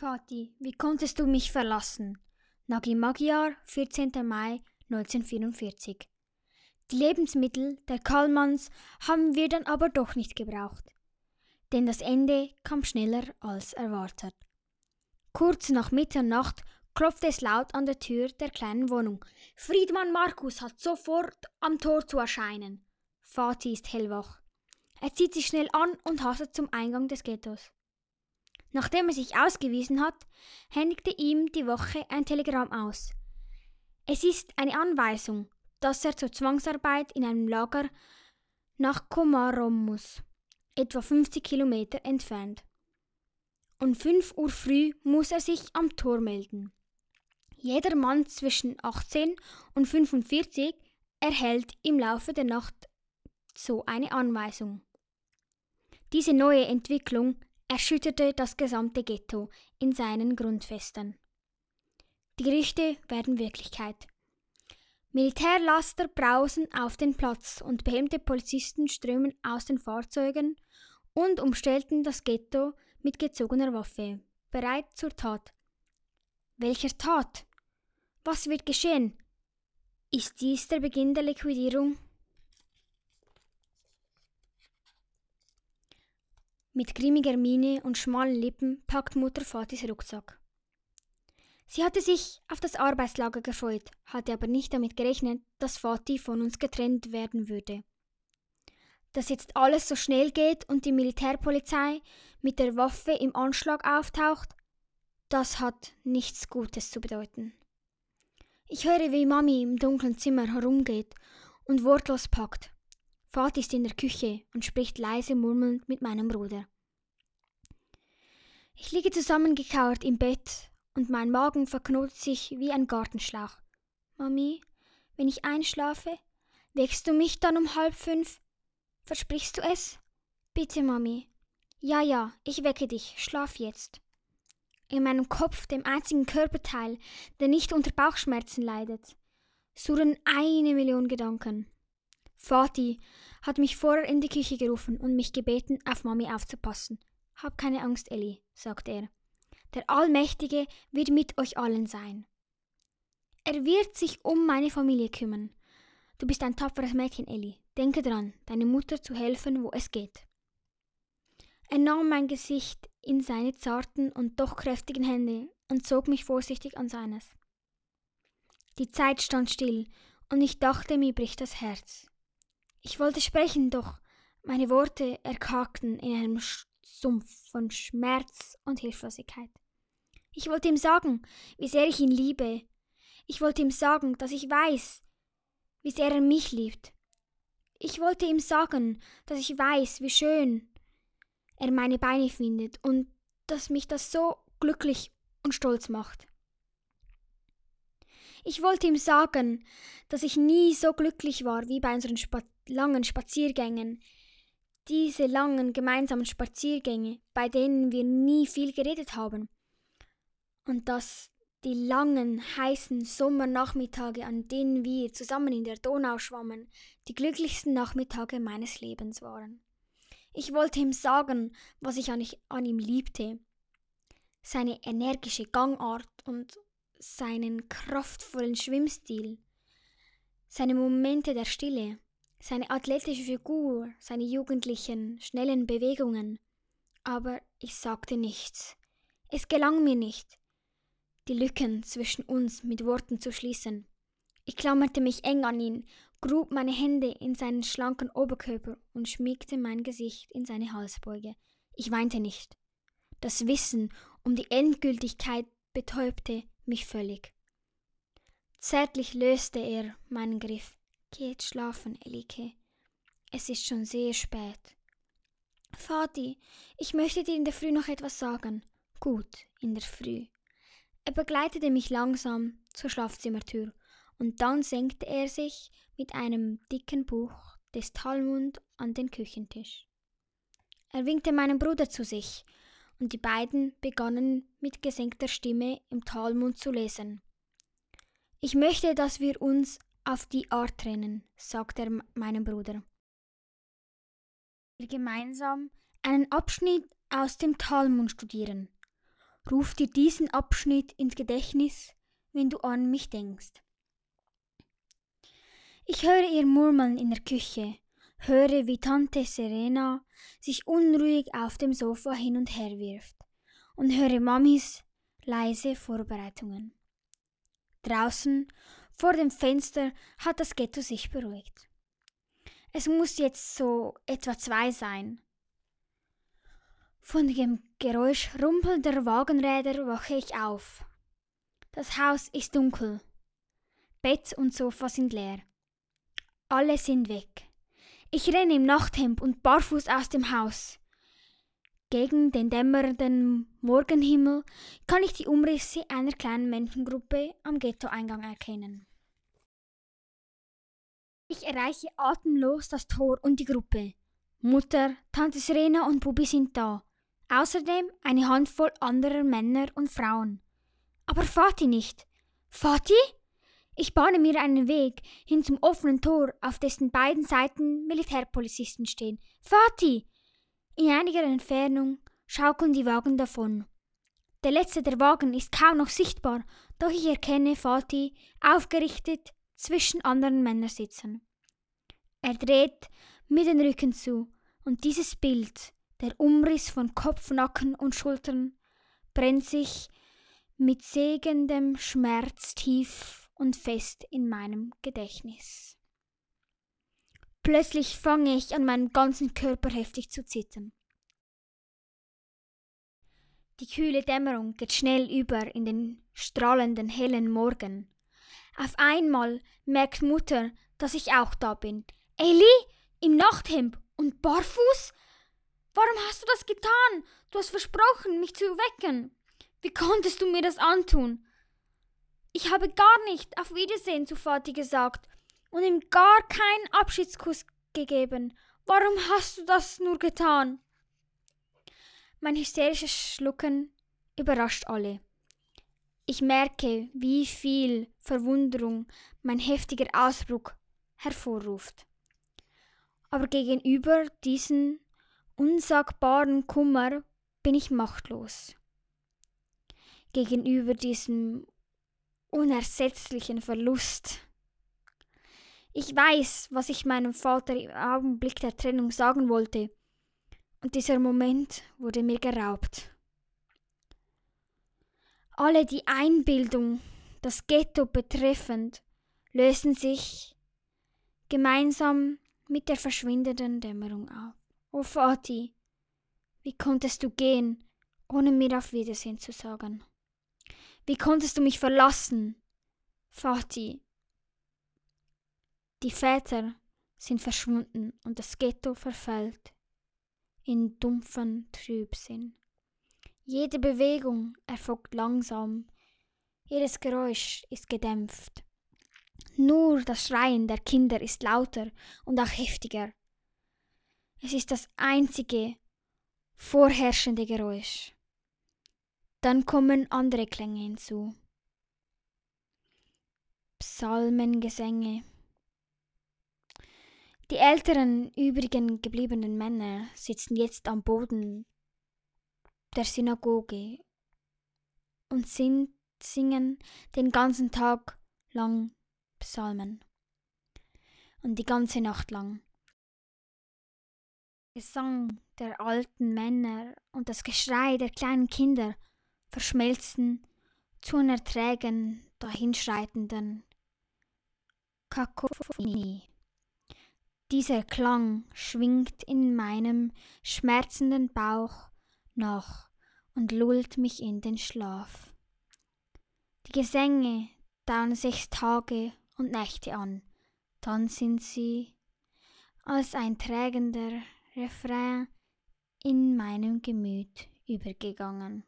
Vati, wie konntest du mich verlassen? Nagi Magyar, 14. Mai 1944. Die Lebensmittel der Kallmanns haben wir dann aber doch nicht gebraucht. Denn das Ende kam schneller als erwartet. Kurz nach Mitternacht klopfte es laut an der Tür der kleinen Wohnung. Friedmann Markus hat sofort am Tor zu erscheinen. Vati ist hellwach. Er zieht sich schnell an und hastet zum Eingang des Ghettos. Nachdem er sich ausgewiesen hat, händigte ihm die Woche ein Telegramm aus. Es ist eine Anweisung, dass er zur Zwangsarbeit in einem Lager nach Komarom muss, etwa 50 Kilometer entfernt. Um 5 Uhr früh muss er sich am Tor melden. Jeder Mann zwischen 18 und 45 erhält im Laufe der Nacht so eine Anweisung. Diese neue Entwicklung erschütterte das gesamte Ghetto in seinen Grundfesten. Die Gerüchte werden Wirklichkeit. Militärlaster brausen auf den Platz und behelmte Polizisten strömen aus den Fahrzeugen und umstellten das Ghetto mit gezogener Waffe, bereit zur Tat. Welcher Tat? Was wird geschehen? Ist dies der Beginn der Liquidierung? Mit grimmiger Miene und schmalen Lippen packt Mutter Fatis Rucksack. Sie hatte sich auf das Arbeitslager gefreut, hatte aber nicht damit gerechnet, dass Vati von uns getrennt werden würde. Dass jetzt alles so schnell geht und die Militärpolizei mit der Waffe im Anschlag auftaucht, das hat nichts Gutes zu bedeuten. Ich höre, wie Mami im dunklen Zimmer herumgeht und wortlos packt. Vati ist in der Küche und spricht leise murmelnd mit meinem Bruder. Ich liege zusammengekauert im Bett und mein Magen verknotet sich wie ein Gartenschlauch. Mami, wenn ich einschlafe, wächst du mich dann um halb fünf? Versprichst du es? Bitte, Mami. Ja, ja, ich wecke dich, schlaf jetzt. In meinem Kopf, dem einzigen Körperteil, der nicht unter Bauchschmerzen leidet, surren eine Million Gedanken. Vati hat mich vorher in die Küche gerufen und mich gebeten, auf Mami aufzupassen. Hab keine Angst, Elli, sagt er. Der Allmächtige wird mit euch allen sein. Er wird sich um meine Familie kümmern. Du bist ein tapferes Mädchen, Elli. Denke dran, deine Mutter zu helfen, wo es geht. Er nahm mein Gesicht in seine zarten und doch kräftigen Hände und zog mich vorsichtig an seines. Die Zeit stand still, und ich dachte, mir bricht das Herz. Ich wollte sprechen, doch meine Worte erkakten in einem Sumpf von Schmerz und Hilflosigkeit. Ich wollte ihm sagen, wie sehr ich ihn liebe. Ich wollte ihm sagen, dass ich weiß, wie sehr er mich liebt. Ich wollte ihm sagen, dass ich weiß, wie schön er meine Beine findet und dass mich das so glücklich und stolz macht. Ich wollte ihm sagen, dass ich nie so glücklich war wie bei unseren Spa langen Spaziergängen. Diese langen gemeinsamen Spaziergänge, bei denen wir nie viel geredet haben und dass die langen, heißen Sommernachmittage, an denen wir zusammen in der Donau schwammen, die glücklichsten Nachmittage meines Lebens waren. Ich wollte ihm sagen, was ich an, ihm liebte. Seine energische Gangart und seinen kraftvollen Schwimmstil, seine Momente der Stille, seine athletische Figur, seine jugendlichen, schnellen Bewegungen. Aber ich sagte nichts. Es gelang mir nicht die Lücken zwischen uns mit Worten zu schließen. Ich klammerte mich eng an ihn, grub meine Hände in seinen schlanken Oberkörper und schmiegte mein Gesicht in seine Halsbeuge. Ich weinte nicht. Das Wissen um die Endgültigkeit betäubte mich völlig. Zärtlich löste er meinen Griff. Geh jetzt schlafen, Elike. Es ist schon sehr spät. Vati, ich möchte dir in der Früh noch etwas sagen. Gut, in der Früh. Er begleitete mich langsam zur Schlafzimmertür, und dann senkte er sich mit einem dicken Buch des Talmud an den Küchentisch. Er winkte meinen Bruder zu sich, und die beiden begannen mit gesenkter Stimme im Talmud zu lesen. Ich möchte, dass wir uns auf die Art trennen, sagte er meinem Bruder. Wir gemeinsam einen Abschnitt aus dem Talmud studieren. Ruf dir diesen Abschnitt ins Gedächtnis, wenn du an mich denkst. Ich höre ihr Murmeln in der Küche, höre, wie Tante Serena sich unruhig auf dem Sofa hin und her wirft und höre Mamis leise Vorbereitungen. Draußen vor dem Fenster hat das Ghetto sich beruhigt. Es muss jetzt so etwa zwei sein. Von dem Geräusch rumpelnder Wagenräder wache ich auf. Das Haus ist dunkel. Bett und Sofa sind leer. Alle sind weg. Ich renne im Nachthemd und barfuß aus dem Haus. Gegen den dämmernden Morgenhimmel kann ich die Umrisse einer kleinen Menschengruppe am Ghettoeingang erkennen. Ich erreiche atemlos das Tor und die Gruppe. Mutter, Tante Serena und Bubi sind da. Außerdem eine Handvoll anderer Männer und Frauen. Aber Vati nicht. Vati? Ich bahne mir einen Weg hin zum offenen Tor, auf dessen beiden Seiten Militärpolizisten stehen. Vati! In einiger Entfernung schaukeln die Wagen davon. Der letzte der Wagen ist kaum noch sichtbar, doch ich erkenne Vati aufgerichtet zwischen anderen Männern sitzen. Er dreht mir den Rücken zu, und dieses Bild, der Umriss von Kopf, Nacken und Schultern, brennt sich mit segendem Schmerz tief und fest in meinem Gedächtnis. Plötzlich fange ich an meinem ganzen Körper heftig zu zittern. Die kühle Dämmerung geht schnell über in den strahlenden hellen Morgen. Auf einmal merkt Mutter, dass ich auch da bin. Elli, im Nachthemd und barfuß? Warum hast du das getan? Du hast versprochen, mich zu wecken. Wie konntest du mir das antun? Ich habe gar nicht auf Wiedersehen zu Vati gesagt und ihm gar keinen Abschiedskuss gegeben. Warum hast du das nur getan? Mein hysterisches Schlucken überrascht alle. Ich merke, wie viel Verwunderung mein heftiger Ausbruch hervorruft. Aber gegenüber diesem unsagbaren Kummer bin ich machtlos. Gegenüber diesem unersetzlichen Verlust. Ich weiß, was ich meinem Vater im Augenblick der Trennung sagen wollte, und dieser Moment wurde mir geraubt. Alle die Einbildung, das Ghetto betreffend, lösen sich gemeinsam mit der verschwindenden Dämmerung auf. O Vati, wie konntest du gehen, ohne mir auf Wiedersehen zu sagen? Wie konntest du mich verlassen? Vati. Die Väter sind verschwunden und das Ghetto verfällt in dumpfen Trübsinn. Jede Bewegung erfolgt langsam, jedes Geräusch ist gedämpft. Nur das Schreien der Kinder ist lauter und auch heftiger. Es ist das einzige vorherrschende Geräusch. Dann kommen andere Klänge hinzu. Psalmengesänge. Die älteren übrigen gebliebenen Männer sitzen jetzt am Boden der Synagoge und singen den ganzen Tag lang Psalmen und die ganze Nacht lang. Gesang der alten Männer und das Geschrei der kleinen Kinder verschmelzen zu unerträgen, dahinschreitenden Kakophonie. Dieser Klang schwingt in meinem schmerzenden Bauch nach und lullt mich in den Schlaf. Die Gesänge dauern sechs Tage und Nächte an, dann sind sie als ein trägender Refrain in meinem Gemüt übergegangen.